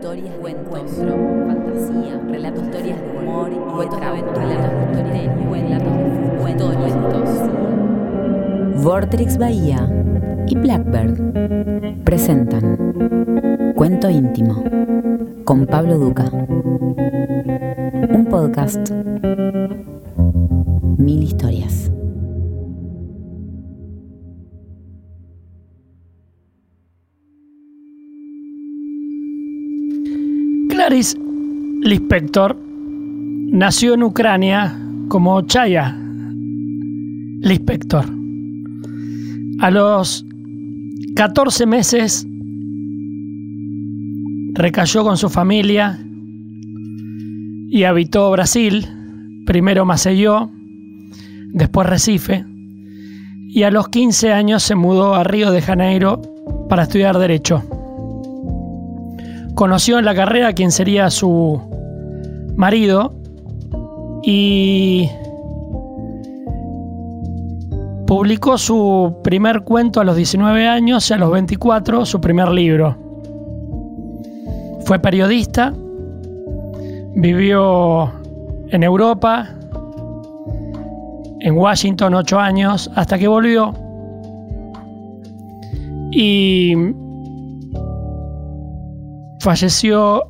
historias, cuentos, fantasía, relatos, historias de humor y cuentos de aventura, relatos de misterio, relatos de fútbol, cuentos. Vortrix Bahía y Blackbird presentan Cuento íntimo con Pablo Duca. Un podcast. Mil historias. Clarice Lispector nació en Ucrania como Chaya Lispector. A los 14 meses recayó con su familia y habitó Brasil, primero Maceió, después Recife, y a los 15 años se mudó a Río de Janeiro para estudiar Derecho. Conoció en la carrera quien sería su marido y publicó su primer cuento a los 19 años y a los 24 su primer libro. Fue periodista, vivió en Europa, en Washington ocho años, hasta que volvió y falleció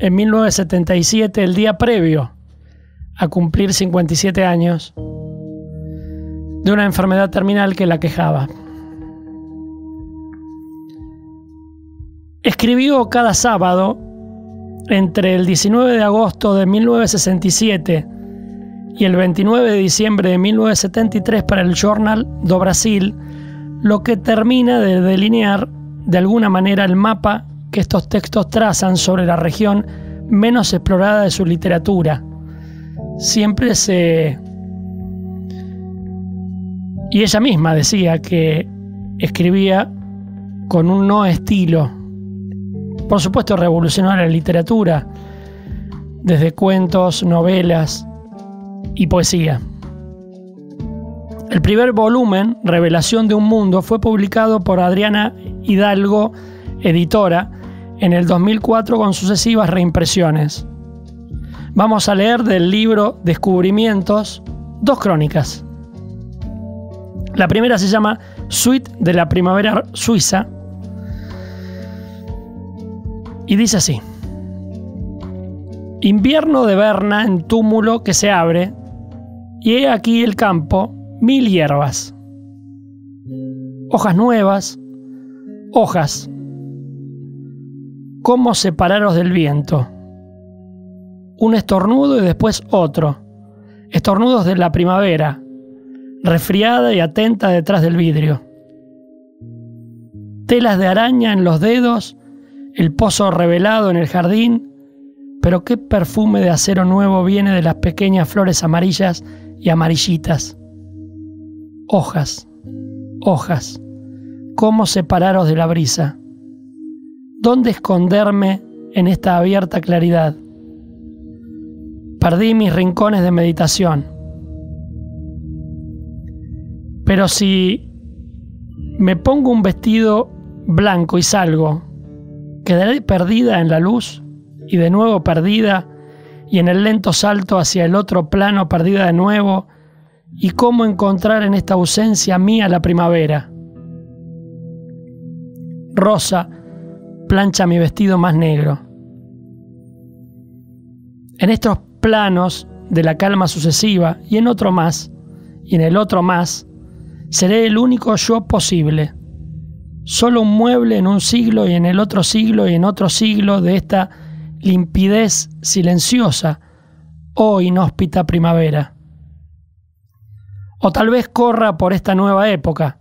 en 1977, el día previo a cumplir 57 años, de una enfermedad terminal que la quejaba. Escribió cada sábado entre el 19 de agosto de 1967 y el 29 de diciembre de 1973 para el Journal do Brasil, lo que termina de delinear de alguna manera el mapa que estos textos trazan sobre la región menos explorada de su literatura. Siempre se... Y ella misma decía que escribía con un no estilo. Por supuesto revolucionó la literatura, desde cuentos, novelas y poesía. El primer volumen, Revelación de un Mundo, fue publicado por Adriana Hidalgo, editora, en el 2004 con sucesivas reimpresiones. Vamos a leer del libro Descubrimientos dos crónicas. La primera se llama Suite de la Primavera Suiza y dice así. Invierno de Berna en túmulo que se abre y he aquí el campo, mil hierbas. Hojas nuevas, hojas, cómo separaros del viento. Un estornudo y después otro. Estornudos de la primavera, resfriada y atenta detrás del vidrio. Telas de araña en los dedos, el pozo revelado en el jardín, pero qué perfume de acero nuevo viene de las pequeñas flores amarillas y amarillitas. Hojas, hojas, cómo separaros de la brisa. ¿Dónde esconderme en esta abierta claridad? Perdí mis rincones de meditación. Pero si me pongo un vestido blanco y salgo, ¿quedaré perdida en la luz y de nuevo perdida y en el lento salto hacia el otro plano perdida de nuevo? ¿Y cómo encontrar en esta ausencia mía la primavera? Rosa, plancha mi vestido más negro. En estos planos de la calma sucesiva y en otro más, y en el otro más, seré el único yo posible. Solo un mueble en un siglo y en el otro siglo y en otro siglo de esta limpidez silenciosa, oh inhóspita primavera. O tal vez corra por esta nueva época,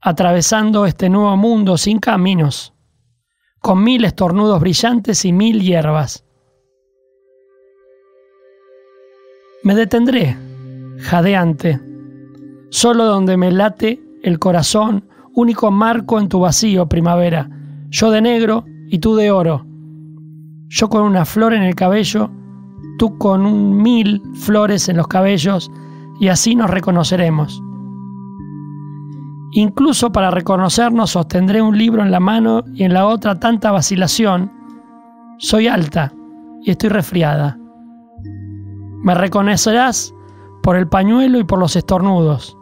atravesando este nuevo mundo sin caminos con mil estornudos brillantes y mil hierbas. Me detendré, jadeante, solo donde me late el corazón, único marco en tu vacío, primavera, yo de negro y tú de oro, yo con una flor en el cabello, tú con un mil flores en los cabellos, y así nos reconoceremos. Incluso para reconocernos sostendré un libro en la mano y en la otra tanta vacilación, Soy alta y estoy resfriada. Me reconocerás por el pañuelo y por los estornudos.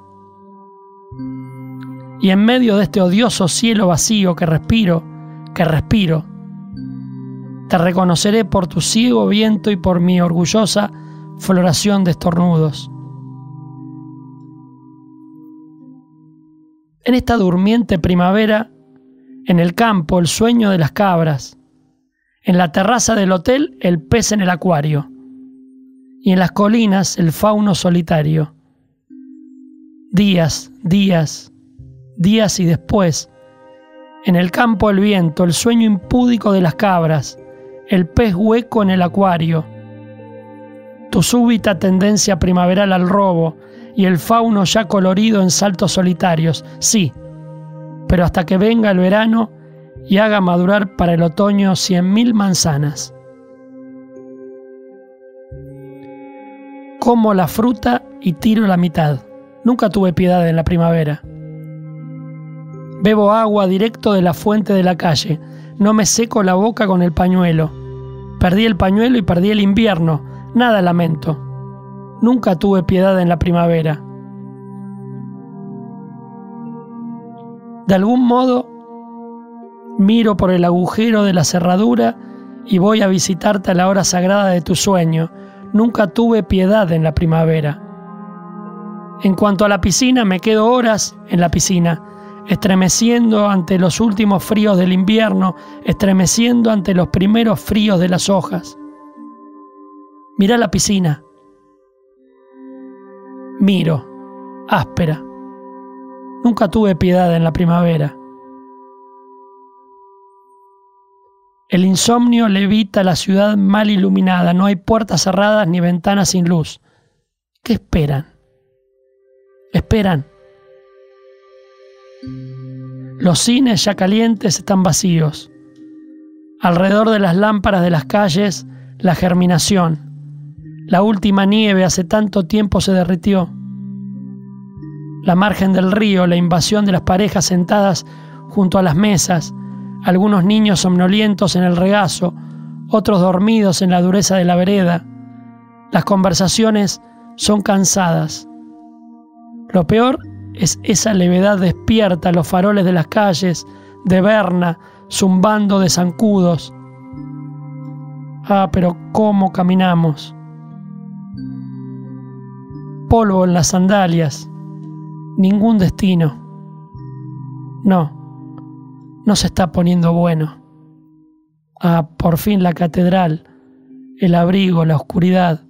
Y en medio de este odioso cielo vacío que respiro, que respiro, te reconoceré por tu ciego viento y por mi orgullosa floración de estornudos. En esta durmiente primavera, en el campo el sueño de las cabras, en la terraza del hotel el pez en el acuario, y en las colinas el fauno solitario. Días, días, días y después, en el campo el viento, el sueño impúdico de las cabras, el pez hueco en el acuario, tu súbita tendencia primaveral al robo y el fauno ya colorido en saltos solitarios, sí, pero hasta que venga el verano y haga madurar para el otoño cien mil manzanas. Como la fruta y tiro la mitad. Nunca tuve piedad en la primavera. Bebo agua directo de la fuente de la calle. No me seco la boca con el pañuelo. Perdí el pañuelo y perdí el invierno. Nada lamento. Nunca tuve piedad en la primavera. De algún modo, miro por el agujero de la cerradura y voy a visitarte a la hora sagrada de tu sueño. Nunca tuve piedad en la primavera. En cuanto a la piscina, me quedo horas en la piscina estremeciendo ante los últimos fríos del invierno, estremeciendo ante los primeros fríos de las hojas. Mira la piscina. Miro, áspera. Nunca tuve piedad en la primavera. El insomnio levita la ciudad mal iluminada, no hay puertas cerradas ni ventanas sin luz. ¿Qué esperan? Esperan los cines ya calientes están vacíos. Alrededor de las lámparas de las calles, la germinación. La última nieve hace tanto tiempo se derritió. La margen del río, la invasión de las parejas sentadas junto a las mesas, algunos niños somnolientos en el regazo, otros dormidos en la dureza de la vereda. Las conversaciones son cansadas. Lo peor es esa levedad despierta los faroles de las calles, de Berna, zumbando de zancudos. Ah, pero cómo caminamos. Polvo en las sandalias, ningún destino. No, no se está poniendo bueno. Ah, por fin la catedral, el abrigo, la oscuridad.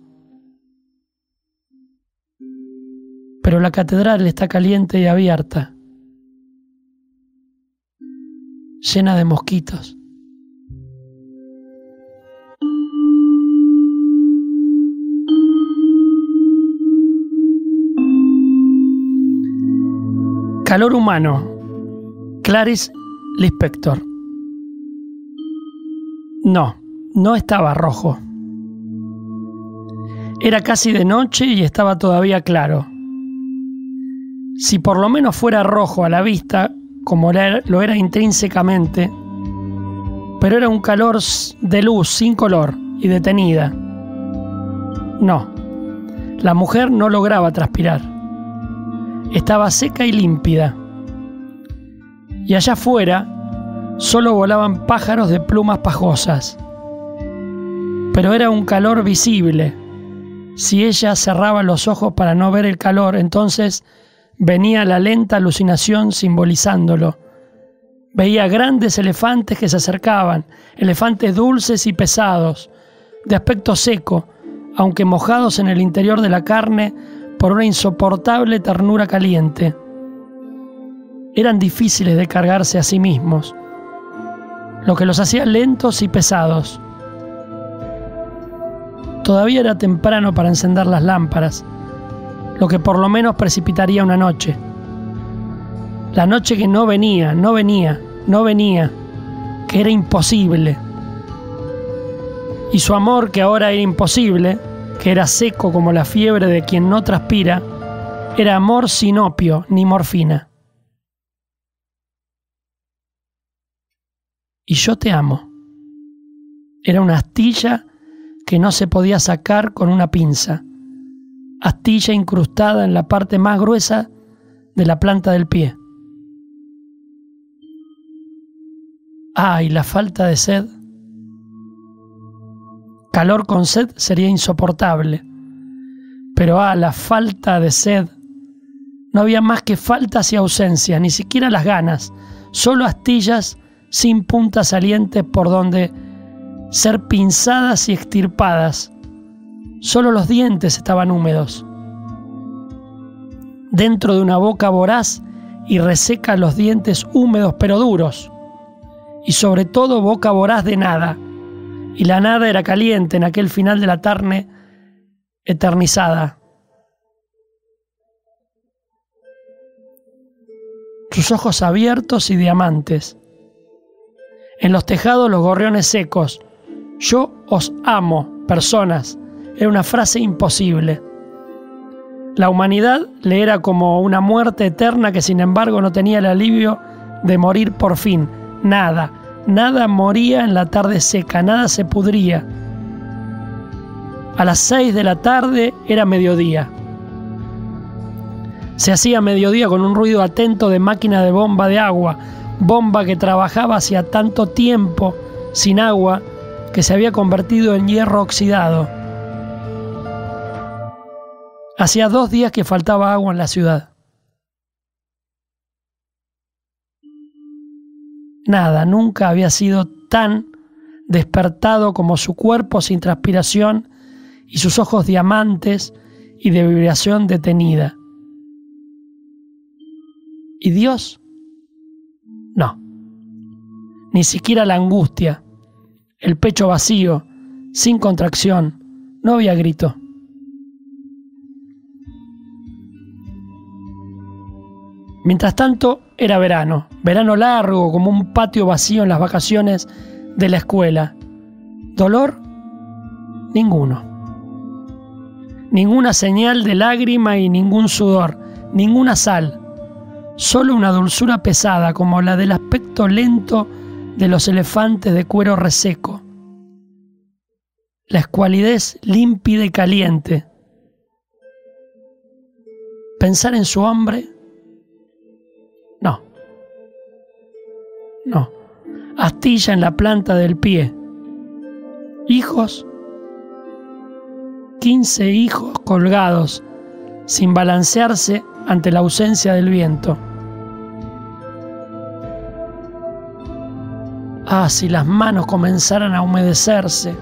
pero la catedral está caliente y abierta, llena de mosquitos. Calor humano. Clarice Lispector. No, no estaba rojo. Era casi de noche y estaba todavía claro si por lo menos fuera rojo a la vista, como lo era intrínsecamente, pero era un calor de luz sin color y detenida. No, la mujer no lograba transpirar. Estaba seca y límpida. Y allá afuera solo volaban pájaros de plumas pajosas. Pero era un calor visible. Si ella cerraba los ojos para no ver el calor, entonces venía la lenta alucinación simbolizándolo. Veía grandes elefantes que se acercaban, elefantes dulces y pesados, de aspecto seco, aunque mojados en el interior de la carne por una insoportable ternura caliente. Eran difíciles de cargarse a sí mismos, lo que los hacía lentos y pesados. Todavía era temprano para encender las lámparas, lo que por lo menos precipitaría una noche. La noche que no venía, no venía, no venía, que era imposible. Y su amor, que ahora era imposible, que era seco como la fiebre de quien no transpira, era amor sin opio ni morfina. Y yo te amo. Era una astilla que no se podía sacar con una pinza. Astilla incrustada en la parte más gruesa de la planta del pie. Ah, y la falta de sed. Calor con sed sería insoportable. Pero ah, la falta de sed. No había más que faltas y ausencias, ni siquiera las ganas, solo astillas sin puntas salientes por donde ser pinzadas y extirpadas. Solo los dientes estaban húmedos. Dentro de una boca voraz y reseca los dientes húmedos pero duros. Y sobre todo boca voraz de nada. Y la nada era caliente en aquel final de la tarde eternizada. Sus ojos abiertos y diamantes. En los tejados los gorriones secos, yo os amo, personas. Era una frase imposible. La humanidad le era como una muerte eterna que sin embargo no tenía el alivio de morir por fin. Nada, nada moría en la tarde seca, nada se pudría. A las seis de la tarde era mediodía. Se hacía mediodía con un ruido atento de máquina de bomba de agua, bomba que trabajaba hacía tanto tiempo sin agua que se había convertido en hierro oxidado. Hacía dos días que faltaba agua en la ciudad. Nada, nunca había sido tan despertado como su cuerpo sin transpiración y sus ojos diamantes y de vibración detenida. ¿Y Dios? No. Ni siquiera la angustia, el pecho vacío, sin contracción. No había grito. Mientras tanto, era verano, verano largo como un patio vacío en las vacaciones de la escuela. ¿Dolor? Ninguno. Ninguna señal de lágrima y ningún sudor, ninguna sal. Solo una dulzura pesada como la del aspecto lento de los elefantes de cuero reseco. La escualidez límpida y caliente. Pensar en su hombre. No. Astilla en la planta del pie. Hijos. Quince hijos colgados, sin balancearse ante la ausencia del viento. Ah, si las manos comenzaran a humedecerse.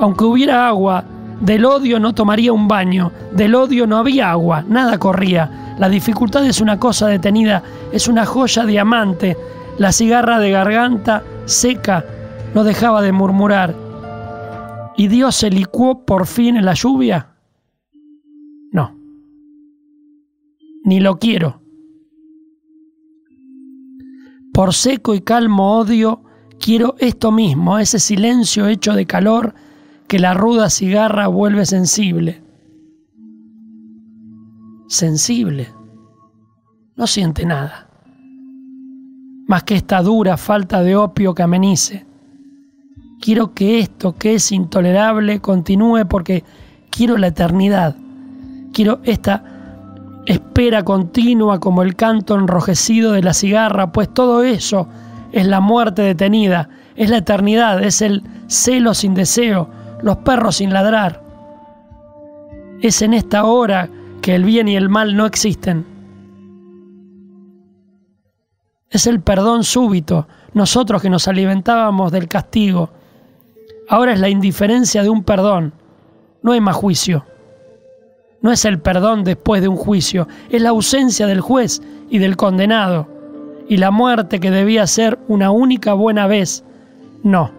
Aunque hubiera agua, del odio no tomaría un baño, del odio no había agua, nada corría. La dificultad es una cosa detenida, es una joya diamante. La cigarra de garganta seca no dejaba de murmurar. ¿Y Dios se licuó por fin en la lluvia? No. Ni lo quiero. Por seco y calmo odio, quiero esto mismo, ese silencio hecho de calor que la ruda cigarra vuelve sensible. Sensible. No siente nada. Más que esta dura falta de opio que amenice. Quiero que esto que es intolerable continúe porque quiero la eternidad. Quiero esta espera continua como el canto enrojecido de la cigarra, pues todo eso es la muerte detenida, es la eternidad, es el celo sin deseo, los perros sin ladrar. Es en esta hora que el bien y el mal no existen. Es el perdón súbito, nosotros que nos alimentábamos del castigo. Ahora es la indiferencia de un perdón, no hay más juicio. No es el perdón después de un juicio, es la ausencia del juez y del condenado. Y la muerte que debía ser una única buena vez, no.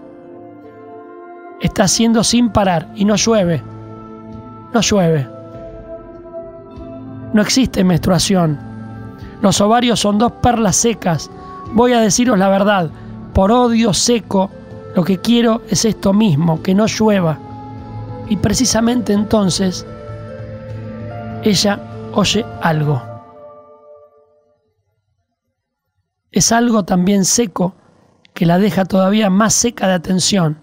Está siendo sin parar y no llueve. No llueve. No existe menstruación. Los ovarios son dos perlas secas. Voy a deciros la verdad. Por odio seco, lo que quiero es esto mismo, que no llueva. Y precisamente entonces ella oye algo. Es algo también seco que la deja todavía más seca de atención.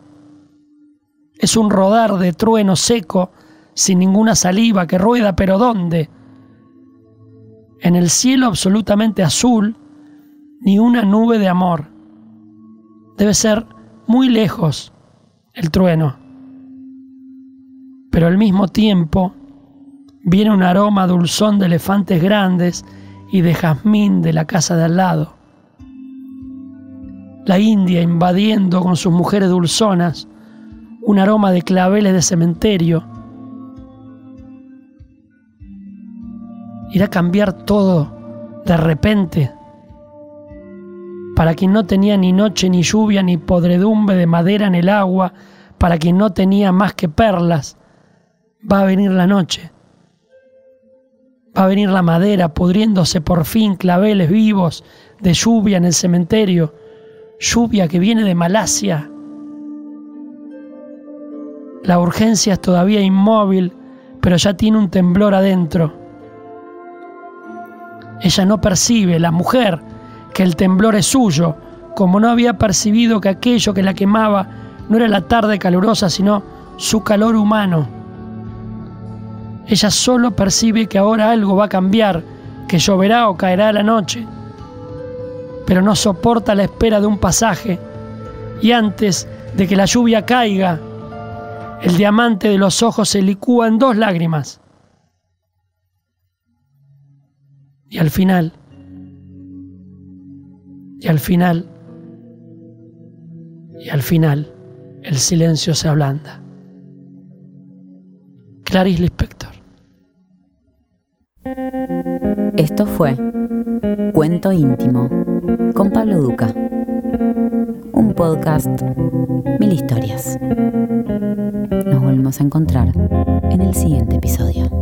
Es un rodar de trueno seco, sin ninguna saliva que rueda, pero ¿dónde? En el cielo absolutamente azul, ni una nube de amor. Debe ser muy lejos el trueno. Pero al mismo tiempo viene un aroma dulzón de elefantes grandes y de jazmín de la casa de al lado. La India invadiendo con sus mujeres dulzonas un aroma de claveles de cementerio. Irá cambiar todo de repente. Para quien no tenía ni noche ni lluvia ni podredumbre de madera en el agua, para quien no tenía más que perlas, va a venir la noche. Va a venir la madera pudriéndose por fin claveles vivos de lluvia en el cementerio, lluvia que viene de Malasia la urgencia es todavía inmóvil, pero ya tiene un temblor adentro. Ella no percibe, la mujer, que el temblor es suyo, como no había percibido que aquello que la quemaba no era la tarde calurosa, sino su calor humano. Ella solo percibe que ahora algo va a cambiar, que lloverá o caerá la noche, pero no soporta la espera de un pasaje y antes de que la lluvia caiga, el diamante de los ojos se licúa en dos lágrimas. Y al final, y al final, y al final, el silencio se ablanda. Clarice Lispector. Esto fue Cuento Íntimo con Pablo Duca. Un podcast, mil historias. Nos volvemos a encontrar en el siguiente episodio.